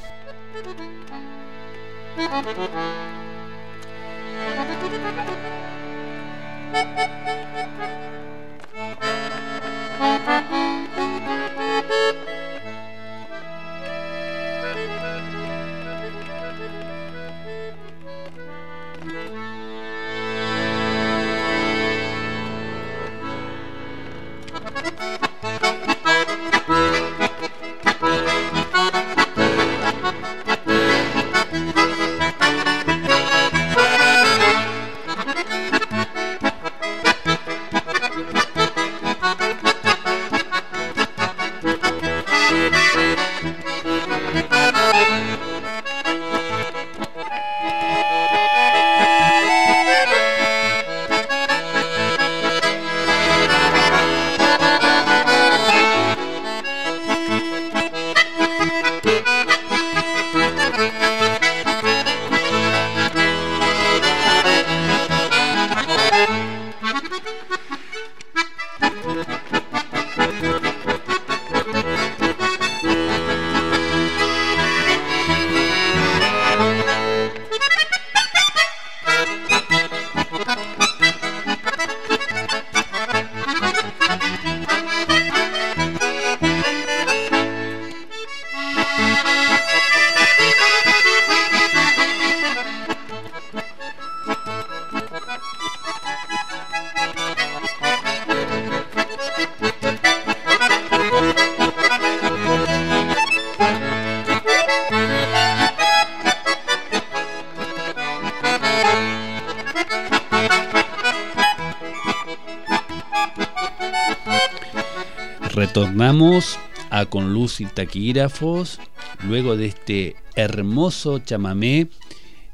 y Taquígrafos luego de este hermoso chamamé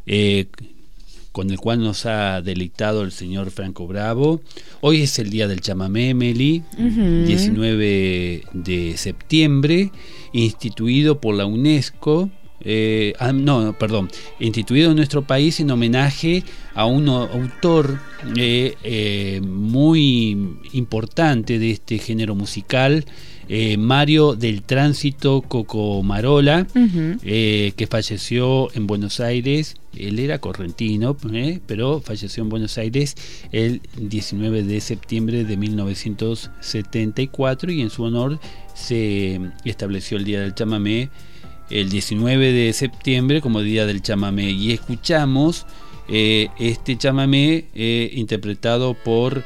eh, con el cual nos ha deleitado el señor Franco Bravo. Hoy es el día del chamamé, Meli, 19 de septiembre, instituido por la UNESCO. Eh, ah, no, perdón, instituido en nuestro país en homenaje a un autor eh, eh, muy importante de este género musical, eh, Mario del Tránsito Cocomarola, eh, que falleció en Buenos Aires. Él era correntino, eh, pero falleció en Buenos Aires el 19 de septiembre de 1974 y en su honor se estableció el Día del Chamamé el 19 de septiembre como Día del Chamamé. Y escuchamos este chamamé interpretado por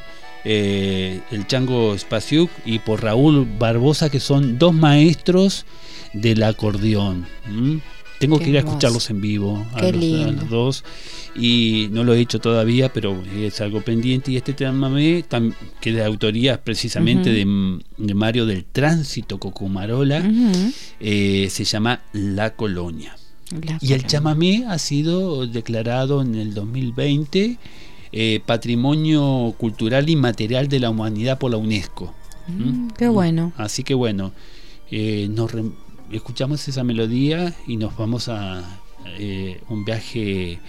eh, el Chango Spasiuk y por Raúl Barbosa, que son dos maestros del acordeón. Tengo que ir a escucharlos en vivo, a los, dos, y no lo he hecho todavía, pero es algo pendiente. Y este tema que es de autoría precisamente de, Mario del Tránsito Cocumarola, eh, se llama La Colonia. y el chamamé ha sido declarado en el 2020 eh, patrimonio Cultural y Material de la Humanidad por la UNESCO. Mm, qué bueno. Así que bueno, eh, nos escuchamos esa melodía y nos vamos a eh, un viaje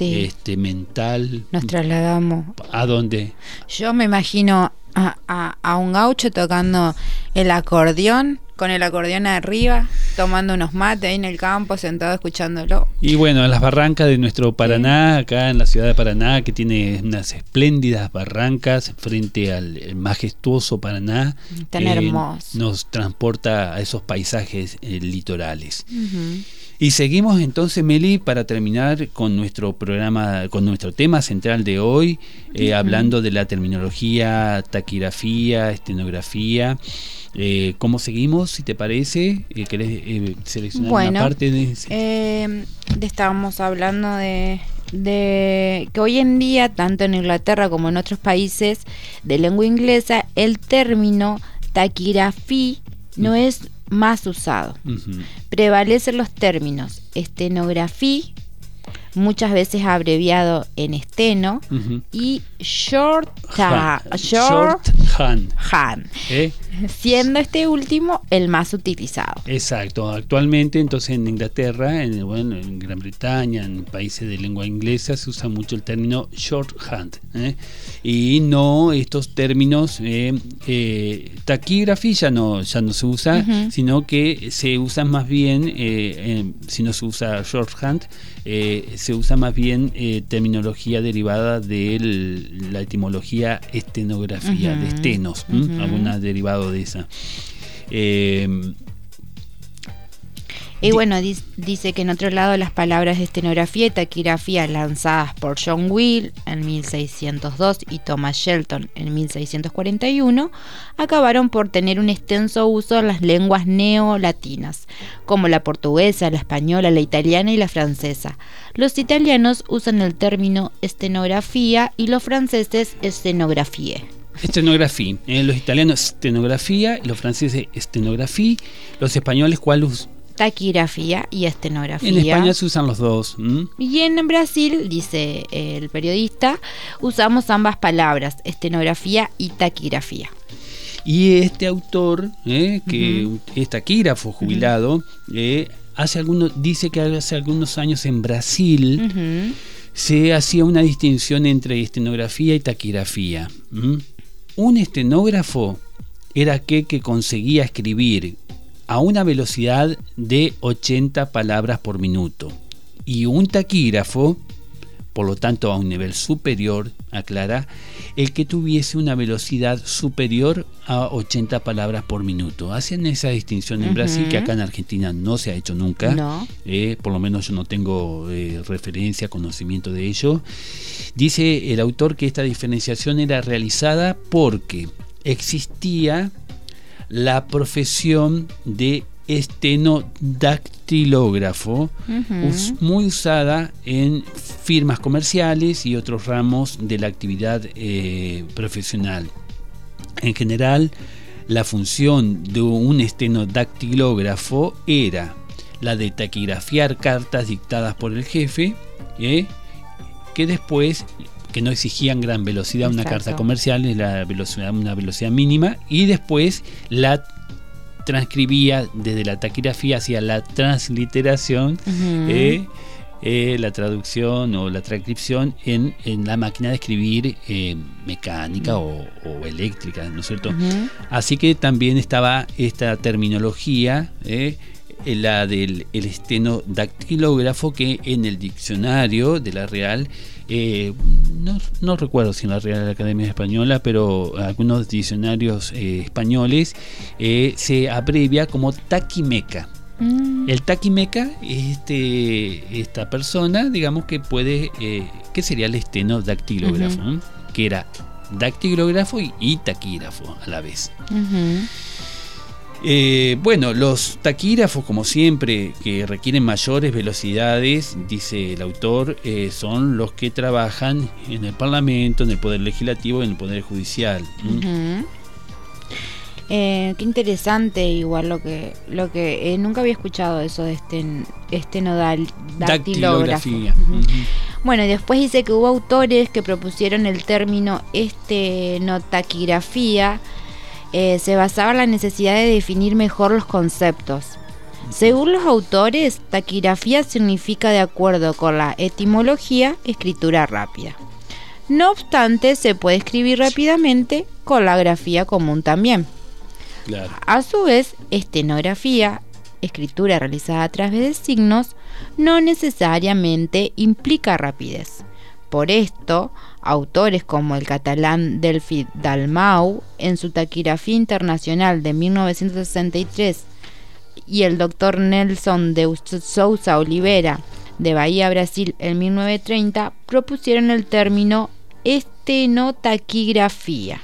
este, mental. Nos trasladamos. ¿A dónde? Yo me imagino a, a un gaucho tocando el acordeón con el acordeón arriba, tomando unos mates ahí en el campo, sentado escuchándolo. Y bueno, en las barrancas de nuestro Paraná, acá en la ciudad de Paraná, que tiene unas espléndidas barrancas frente al majestuoso Paraná. Tan hermoso. Nos transporta a esos paisajes eh, litorales. Y seguimos entonces, Meli, para terminar con nuestro programa, con nuestro tema central de hoy, eh, hablando de la terminología, taquigrafía, estenografía. Eh, ¿Cómo seguimos, si te parece? Eh, ¿Querés eh, seleccionar una parte de eh, estábamos hablando de, de que hoy en día, tanto en Inglaterra como en otros países de lengua inglesa, el término taquigrafía no mm. es más usado. Prevalecen los términos estenografía, muchas veces abreviado en esteno, y short, short, hand, ¿Eh? siendo este último el más utilizado. Exacto, actualmente entonces en Inglaterra, en, bueno, en Gran Bretaña, en países de lengua inglesa se usa mucho el término shorthand ¿eh? y no estos términos eh, eh taquigrafía no, ya no se usa, sino que se usa más bien, si no se usa shorthand, se usa más bien terminología derivada de la etimología estenografía, de estenos, alguna derivada de esa. Eh, y bueno, dice que en otro lado las palabras de estenografía y taquigrafía lanzadas por John Will en 1602 y Thomas Shelton en 1641 acabaron por tener un extenso uso en las lenguas neolatinas, como la portuguesa, la española, la italiana y la francesa. Los italianos usan el término estenografía y los franceses estenografía. Estenografía. Eh, los italianos estenografía, los franceses estenografía, los españoles cuál taquigrafía y estenografía. En España se usan los dos. Y en Brasil, dice el periodista, usamos ambas palabras, estenografía y taquigrafía. Y este autor, eh, que es taquígrafo jubilado, eh, hace algunos, dice que hace algunos años en Brasil se hacía una distinción entre estenografía y taquigrafía. Un estenógrafo era aquel que conseguía escribir a una velocidad de 80 palabras por minuto y un taquígrafo, por lo tanto a un nivel superior, aclara, el que tuviese una velocidad superior a 80 palabras por minuto. Hacen esa distinción en Brasil que acá en Argentina no se ha hecho nunca, eh, por lo menos yo no tengo eh, referencia, conocimiento de ello. Dice el autor que esta diferenciación era realizada porque existía la profesión de estenodactilógrafo, muy usada en firmas comerciales y otros ramos de la actividad eh, profesional. En general, la función de un estenodactilógrafo era la de taquigrafiar cartas dictadas por el jefe, ¿eh? que después que no exigían gran velocidad, una carta comercial es la velocidad, una velocidad mínima, y después la transcribía desde la taquigrafía hacia la transliteración, eh, eh, la traducción o la transcripción en, en la máquina de escribir eh, mecánica o, o eléctrica, ¿no es cierto? Así que también estaba esta terminología, la del el estenodactilógrafo, que en el diccionario de la Real, eh, no, no recuerdo si en la Real Academia Española, pero algunos diccionarios eh, españoles eh, se abrevia como taquimeca. Mm. El taquimeca es este, esta persona, digamos, que puede, eh, que sería el estenodactilógrafo. ¿no? que era dactilógrafo y, y taquígrafo a la vez. Ujú. Eh, bueno, los taquígrafos, como siempre, que requieren mayores velocidades, dice el autor, eh, son los que trabajan en el Parlamento, en el Poder Legislativo y en el Poder Judicial. Eh, qué interesante igual lo que lo que eh, nunca había escuchado eso de este estenodal dactilógrafo. Dactilografía. Ujú. Ujú. Bueno, y después dice que hubo autores que propusieron el término estenotaquigrafía. Eh, se basaba en la necesidad de definir mejor los conceptos. Según los autores, taquigrafía significa, de acuerdo con la etimología, escritura rápida. No obstante, se puede escribir rápidamente con la grafía común también. Claro. A su vez, estenografía, escritura realizada a través de signos, no necesariamente implica rapidez. Por esto, autores como el catalán Delphi Dalmau, en su taquigrafía internacional de 1963, y el doctor Nelson de Sousa Oliveira, de Bahía, Brasil, en 1930, propusieron el término estenotaquigrafía.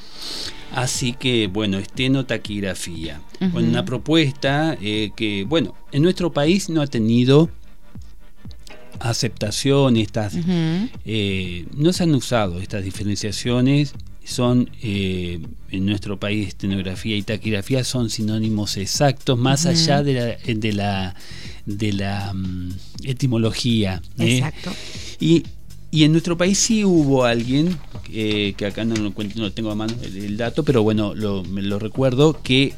Así que, bueno, estenotaquigrafía. Con una propuesta eh, que, bueno, en nuestro país no ha tenido aceptación, estas, eh, no se han usado estas diferenciaciones, son eh, en nuestro país estenografía y taquigrafía son sinónimos exactos, más allá de la, de la, de la mm, etimología. ¿eh? Exacto. Y, y en nuestro país sí hubo alguien, eh, que acá no no lo tengo a mano el, el dato, pero bueno, lo, me lo recuerdo, que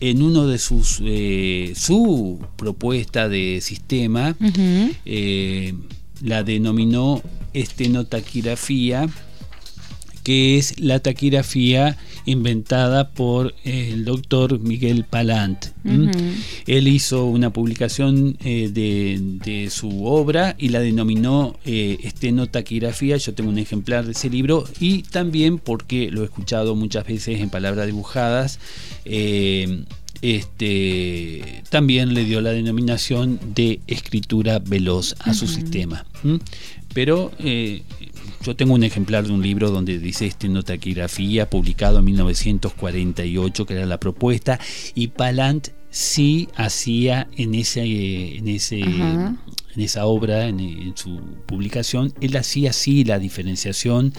en uno de sus, eh, su propuesta de sistema, eh, la denominó estenotaquigrafía, que es la taquigrafía inventada por el doctor Miguel Palant. Él hizo una publicación eh, de, de su obra y la denominó eh, estenotaquigrafía. Yo tengo un ejemplar de ese libro y también porque lo he escuchado muchas veces en palabras dibujadas. eh, este también le dio la denominación de escritura veloz a su sistema. Pero eh, yo tengo un ejemplar de un libro donde dice estenotaquigrafía, publicado en 1948, que era la propuesta, y Palant sí hacía en ese, en ese Ajá. en esa obra, en, en su publicación, él hacía así la diferenciación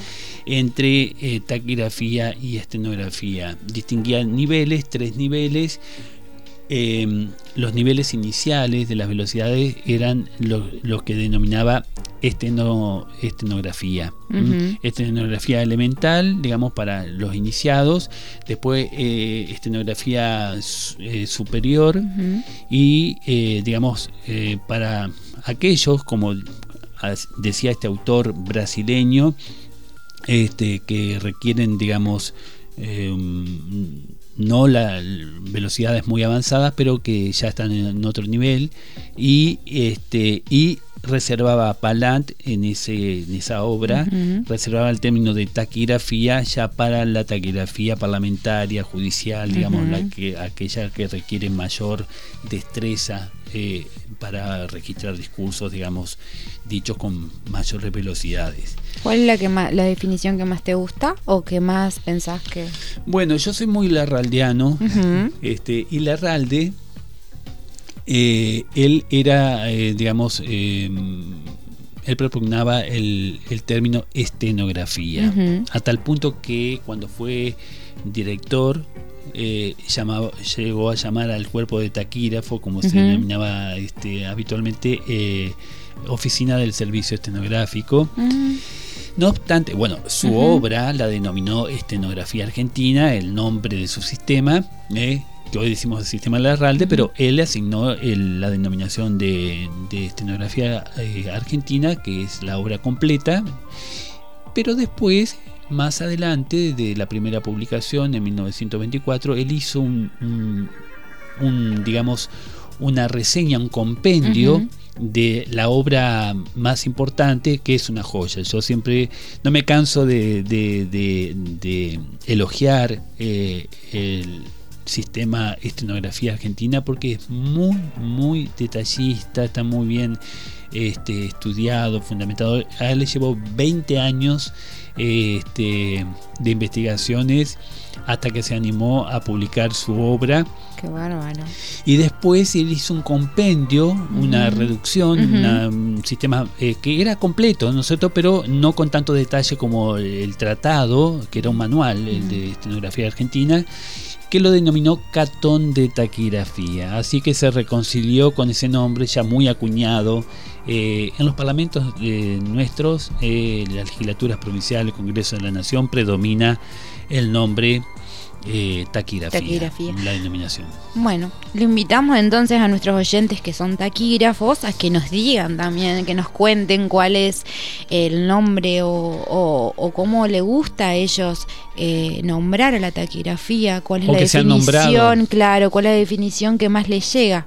entre eh, taquigrafía y estenografía. Distinguía niveles, tres niveles. Eh, los niveles iniciales de las velocidades eran los, que denominaba esteno, estenografía. Ujú. ¿m? Estenografía elemental, digamos, para los iniciados. Después, eh, estenografía eh, superior y eh, digamos eh, para aquellos como decía este autor brasileño este que requieren digamos eh, no la velocidades muy avanzadas pero que ya están en otro nivel. Y este y reservaba a Palant en ese en esa obra reservaba el término de taquigrafía ya para la taquigrafía parlamentaria, judicial, digamos, la que, aquella que requiere mayor destreza eh, para registrar discursos, digamos, dichos con mayores velocidades. ¿Cuál es la que más, la definición que más te gusta o que más pensás que? Bueno, yo soy muy larraldiano, Ujú. este, y Larralde, eh, él era, eh, digamos, eh, él propugnaba el, el término estenografía. A tal punto que cuando fue director eh, llamaba, llegó a llamar al cuerpo de taquígrafo, como se denominaba este, habitualmente, eh, oficina del servicio estenográfico. Mm, No obstante, bueno, su obra la denominó Estenografía Argentina, el nombre de su sistema, eh, que hoy decimos el sistema Larralde, pero él asignó el- la denominación de, de Estenografía eh, Argentina, que es la obra completa, pero después, más adelante, de la primera publicación en 1924, él hizo un, un- un, digamos, una reseña, un compendio de la obra más importante, que es una joya. Yo siempre no me canso de, de- de- de elogiar eh, el sistema estenografía argentina porque es muy, muy detallista, está muy bien este, estudiado, fundamentado. A él le llevó 20 años este, de investigaciones hasta que se animó a publicar su obra. qué bárbaro. Y después él hizo un compendio, una reducción, una- un sistema eh, que era completo, ¿no es cierto? Pero no con tanto detalle como el tratado, que era un manual, el de estenografía argentina, que lo denominó Catón de Taquigrafía. Así que se reconcilió con ese nombre ya muy acuñado. Eh, en los parlamentos eh, nuestros, eh, las legislaturas provinciales, el Congreso de la Nación, predomina el nombre eh, taquigrafía, Taquigrafía. la denominación. Bueno, le invitamos entonces a nuestros oyentes que son taquígrafos a que nos digan también, que nos cuenten cuál es el nombre o, o- o cómo le gusta a ellos eh, nombrar a la taquigrafía, cuál es O la definición, claro, cuál es la definición que más les llega.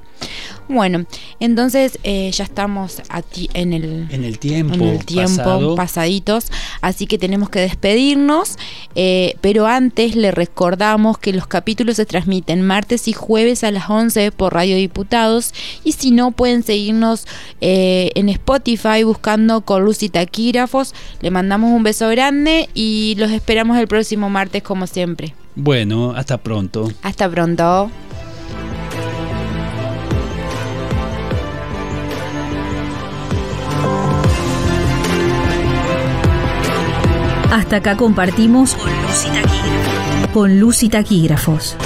Bueno, entonces eh, ya estamos a ti- en el En el tiempo, en el tiempo, pasado, pasaditos, así que tenemos que despedirnos, eh, pero antes le recordamos que los capítulos se transmiten martes y jueves a las 11 por Radio Diputados y si no pueden seguirnos eh, en Spotify buscando con Luz y Taquígrafos, le mandamos un beso grande y los esperamos el próximo martes como siempre. bueno, hasta pronto. Hasta pronto. Hasta acá compartimos con Luz y Taquígrafos.